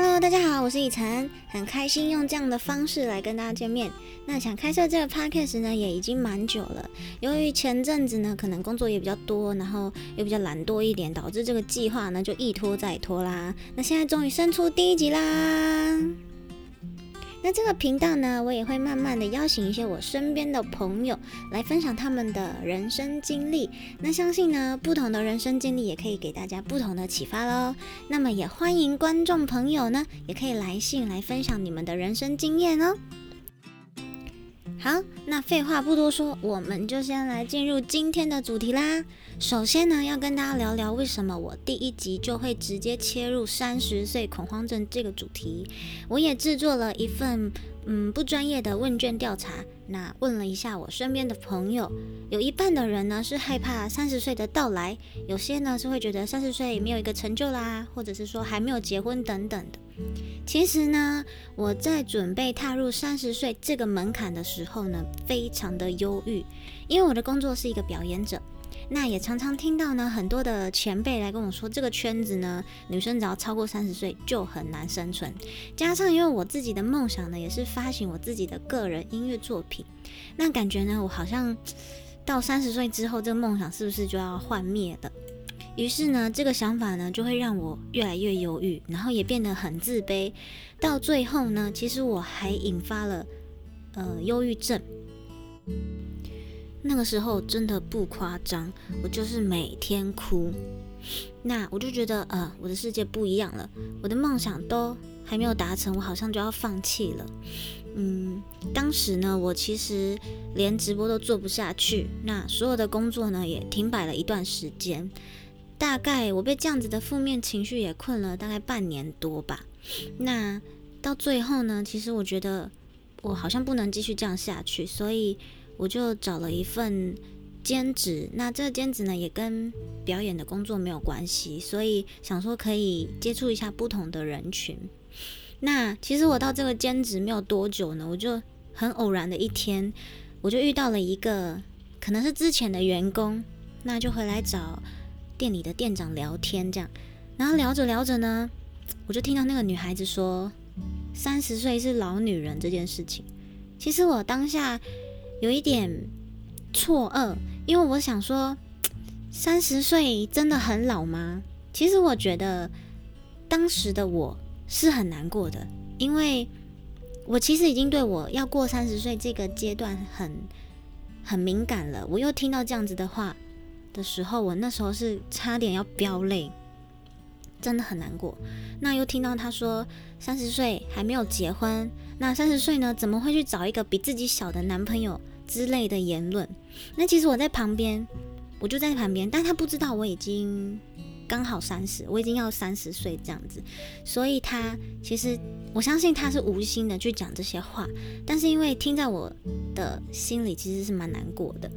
Hello，大家好，我是以晨，很开心用这样的方式来跟大家见面。那想开设这个 podcast 呢，也已经蛮久了。由于前阵子呢，可能工作也比较多，然后又比较懒惰一点，导致这个计划呢就一拖再拖啦。那现在终于生出第一集啦。那这个频道呢，我也会慢慢的邀请一些我身边的朋友来分享他们的人生经历。那相信呢，不同的人生经历也可以给大家不同的启发喽。那么也欢迎观众朋友呢，也可以来信来分享你们的人生经验哦。好，那废话不多说，我们就先来进入今天的主题啦。首先呢，要跟大家聊聊为什么我第一集就会直接切入三十岁恐慌症这个主题。我也制作了一份嗯不专业的问卷调查，那问了一下我身边的朋友，有一半的人呢是害怕三十岁的到来，有些呢是会觉得三十岁没有一个成就啦，或者是说还没有结婚等等的。其实呢，我在准备踏入三十岁这个门槛的时候呢，非常的忧郁，因为我的工作是一个表演者，那也常常听到呢很多的前辈来跟我说，这个圈子呢，女生只要超过三十岁就很难生存。加上因为我自己的梦想呢，也是发行我自己的个人音乐作品，那感觉呢，我好像到三十岁之后，这个梦想是不是就要幻灭了？于是呢，这个想法呢，就会让我越来越忧郁，然后也变得很自卑。到最后呢，其实我还引发了呃忧郁症。那个时候真的不夸张，我就是每天哭。那我就觉得呃，我的世界不一样了，我的梦想都还没有达成，我好像就要放弃了。嗯，当时呢，我其实连直播都做不下去，那所有的工作呢也停摆了一段时间。大概我被这样子的负面情绪也困了大概半年多吧。那到最后呢，其实我觉得我好像不能继续这样下去，所以我就找了一份兼职。那这个兼职呢，也跟表演的工作没有关系，所以想说可以接触一下不同的人群。那其实我到这个兼职没有多久呢，我就很偶然的一天，我就遇到了一个可能是之前的员工，那就回来找。店里的店长聊天，这样，然后聊着聊着呢，我就听到那个女孩子说三十岁是老女人这件事情。其实我当下有一点错愕，因为我想说，三十岁真的很老吗？其实我觉得当时的我是很难过的，因为我其实已经对我要过三十岁这个阶段很很敏感了。我又听到这样子的话。的时候，我那时候是差点要飙泪，真的很难过。那又听到他说三十岁还没有结婚，那三十岁呢，怎么会去找一个比自己小的男朋友之类的言论？那其实我在旁边，我就在旁边，但他不知道我已经。刚好三十，我已经要三十岁这样子，所以他其实我相信他是无心的去讲这些话，但是因为听在我的心里其实是蛮难过的，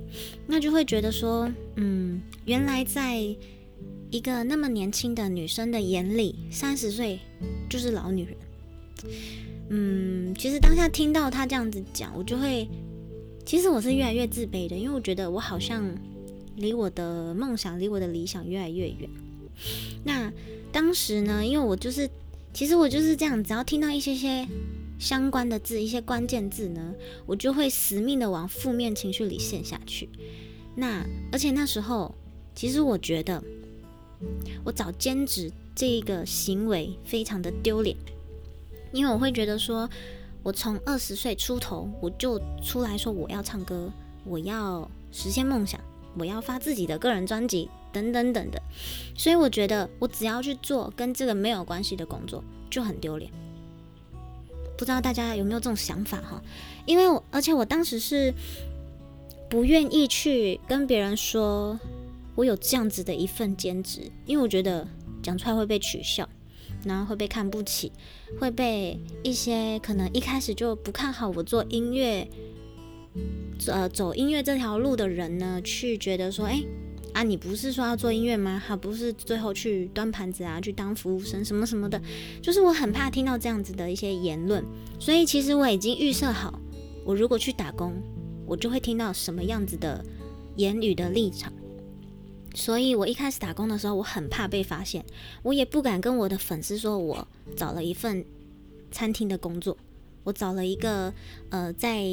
那就会觉得说，嗯，原来在一个那么年轻的女生的眼里，三十岁就是老女人。嗯，其实当下听到她这样子讲，我就会，其实我是越来越自卑的，因为我觉得我好像离我的梦想、离我的理想越来越远。那当时呢，因为我就是，其实我就是这样，只要听到一些些相关的字，一些关键字呢，我就会死命的往负面情绪里陷下去。那而且那时候，其实我觉得我找兼职这个行为非常的丢脸，因为我会觉得说，我从二十岁出头我就出来说我要唱歌，我要实现梦想，我要发自己的个人专辑。等等等的，所以我觉得我只要去做跟这个没有关系的工作就很丢脸。不知道大家有没有这种想法哈？因为我而且我当时是不愿意去跟别人说我有这样子的一份兼职，因为我觉得讲出来会被取笑，然后会被看不起，会被一些可能一开始就不看好我做音乐，呃，走音乐这条路的人呢，去觉得说，哎。啊，你不是说要做音乐吗？还不是最后去端盘子啊，去当服务生什么什么的。就是我很怕听到这样子的一些言论，所以其实我已经预设好，我如果去打工，我就会听到什么样子的言语的立场。所以我一开始打工的时候，我很怕被发现，我也不敢跟我的粉丝说我找了一份餐厅的工作，我找了一个呃在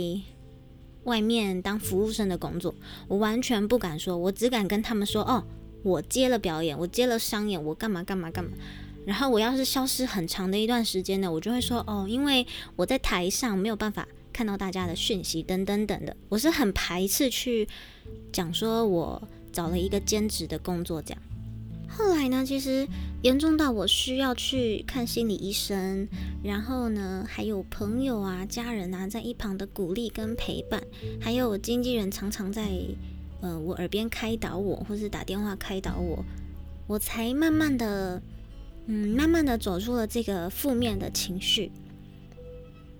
外面当服务生的工作，我完全不敢说，我只敢跟他们说哦，我接了表演，我接了商演，我干嘛干嘛干嘛。然后我要是消失很长的一段时间呢，我就会说哦，因为我在台上没有办法看到大家的讯息等等等的，我是很排斥去讲说我。找了一个兼职的工作，这样。后来呢，其实严重到我需要去看心理医生，然后呢，还有朋友啊、家人啊在一旁的鼓励跟陪伴，还有我经纪人常常在呃我耳边开导我，或是打电话开导我，我才慢慢的，嗯，慢慢的走出了这个负面的情绪。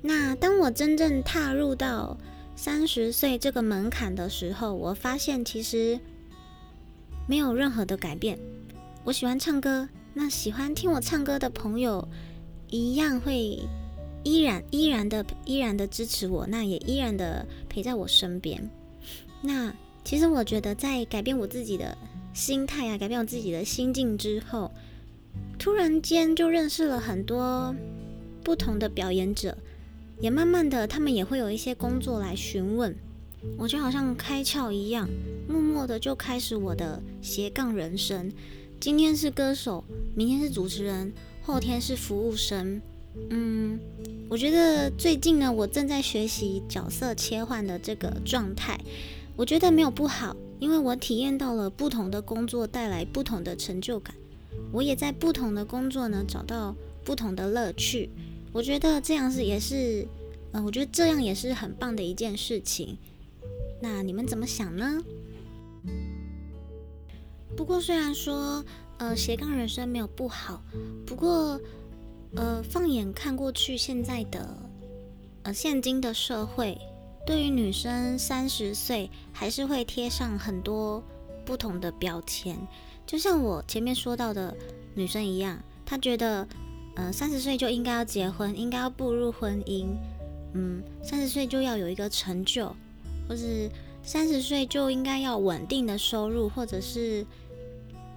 那当我真正踏入到三十岁这个门槛的时候，我发现其实。没有任何的改变。我喜欢唱歌，那喜欢听我唱歌的朋友一样会依然依然的依然的支持我，那也依然的陪在我身边。那其实我觉得，在改变我自己的心态啊，改变我自己的心境之后，突然间就认识了很多不同的表演者，也慢慢的他们也会有一些工作来询问。我就好像开窍一样，默默的就开始我的斜杠人生。今天是歌手，明天是主持人，后天是服务生。嗯，我觉得最近呢，我正在学习角色切换的这个状态。我觉得没有不好，因为我体验到了不同的工作带来不同的成就感。我也在不同的工作呢找到不同的乐趣。我觉得这样是也是，嗯，我觉得这样也是很棒的一件事情。那你们怎么想呢？不过虽然说，呃，斜杠人生没有不好，不过，呃，放眼看过去，现在的，呃，现今的社会，对于女生三十岁还是会贴上很多不同的标签。就像我前面说到的女生一样，她觉得，呃，三十岁就应该要结婚，应该要步入婚姻，嗯，三十岁就要有一个成就。或是三十岁就应该要稳定的收入，或者是，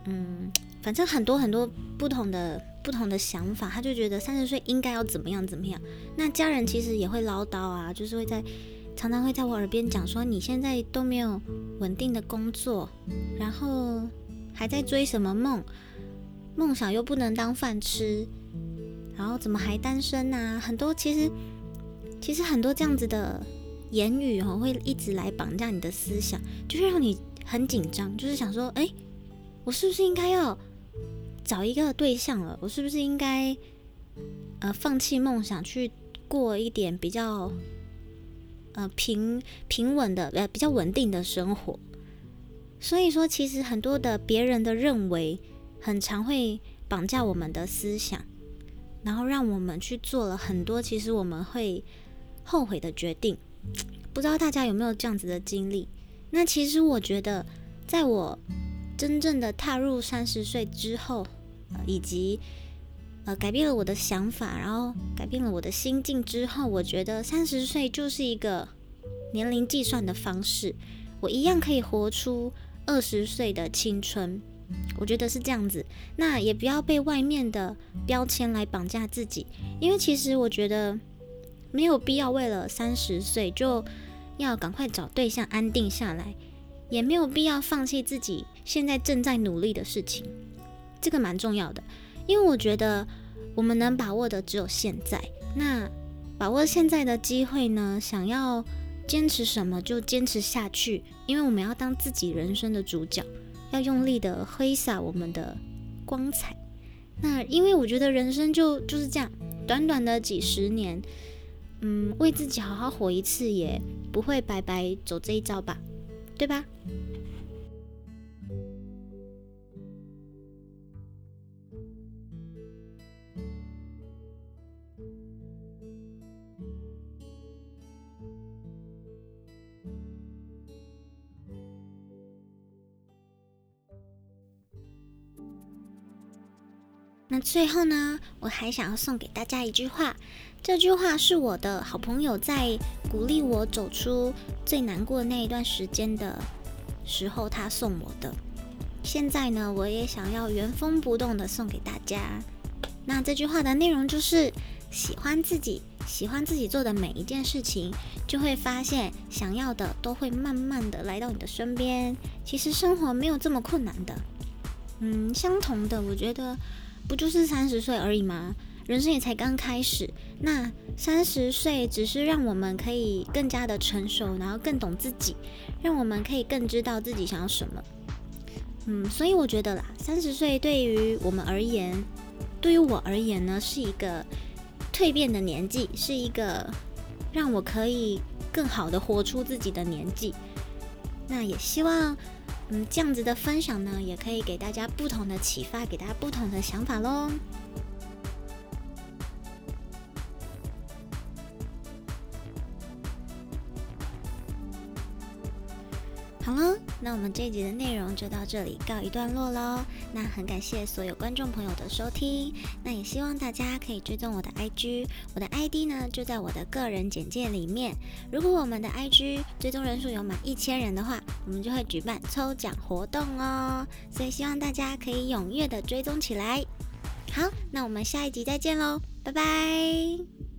嗯，反正很多很多不同的不同的想法，他就觉得三十岁应该要怎么样怎么样。那家人其实也会唠叨啊，就是会在常常会在我耳边讲说，你现在都没有稳定的工作，然后还在追什么梦，梦想又不能当饭吃，然后怎么还单身啊？很多其实其实很多这样子的。言语哦会一直来绑架你的思想，就是让你很紧张，就是想说，哎，我是不是应该要找一个对象了？我是不是应该呃放弃梦想，去过一点比较呃平平稳的呃比较稳定的生活？所以说，其实很多的别人的认为，很常会绑架我们的思想，然后让我们去做了很多其实我们会后悔的决定。不知道大家有没有这样子的经历？那其实我觉得，在我真正的踏入三十岁之后，以及呃改变了我的想法，然后改变了我的心境之后，我觉得三十岁就是一个年龄计算的方式，我一样可以活出二十岁的青春。我觉得是这样子。那也不要被外面的标签来绑架自己，因为其实我觉得。没有必要为了三十岁就要赶快找对象安定下来，也没有必要放弃自己现在正在努力的事情，这个蛮重要的。因为我觉得我们能把握的只有现在，那把握现在的机会呢？想要坚持什么就坚持下去，因为我们要当自己人生的主角，要用力的挥洒我们的光彩。那因为我觉得人生就就是这样，短短的几十年。嗯，为自己好好活一次，也不会白白走这一招吧，对吧？那最后呢，我还想要送给大家一句话。这句话是我的好朋友在鼓励我走出最难过那一段时间的时候，他送我的。现在呢，我也想要原封不动的送给大家。那这句话的内容就是：喜欢自己，喜欢自己做的每一件事情，就会发现想要的都会慢慢的来到你的身边。其实生活没有这么困难的。嗯，相同的，我觉得不就是三十岁而已吗？人生也才刚开始。那三十岁只是让我们可以更加的成熟，然后更懂自己，让我们可以更知道自己想要什么。嗯，所以我觉得啦，三十岁对于我们而言，对于我而言呢，是一个蜕变的年纪，是一个让我可以更好的活出自己的年纪。那也希望。嗯，这样子的分享呢，也可以给大家不同的启发，给大家不同的想法喽。好了，那我们这一集的内容就到这里告一段落喽。那很感谢所有观众朋友的收听，那也希望大家可以追踪我的 IG，我的 ID 呢就在我的个人简介里面。如果我们的 IG 追踪人数有满一千人的话，我们就会举办抽奖活动哦。所以希望大家可以踊跃的追踪起来。好，那我们下一集再见喽，拜拜。